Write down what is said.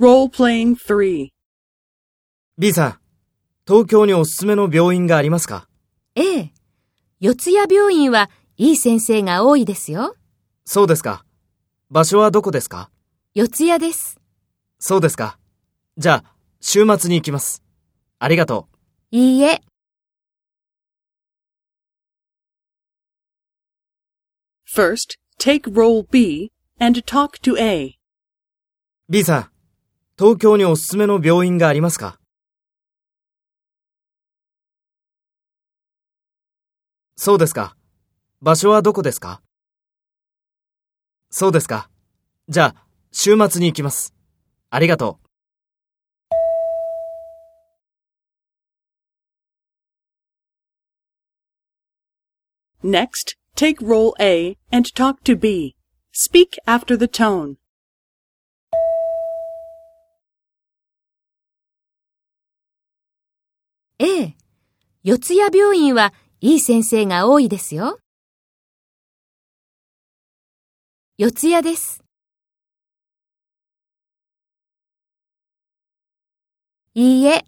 Role-playing 3. B さん、東京におすすめの病院がありますか？ええ。四谷病院はいい先生が多いですよ。そうですか。場所はどこですか？四谷です。そうですか。じゃあ、週末に行きます。ありがとう。いいえ。First, take role B and talk to A. B さん、東京におすすめの病院がありますか？そうですか。場所はどこですか？そうですか。じゃあ、週末に行きます。ありがとう。Next, take role A and talk to B. Speak after the tone. ええ。四谷病院はいい先生が多いですよ。四谷です。いいえ。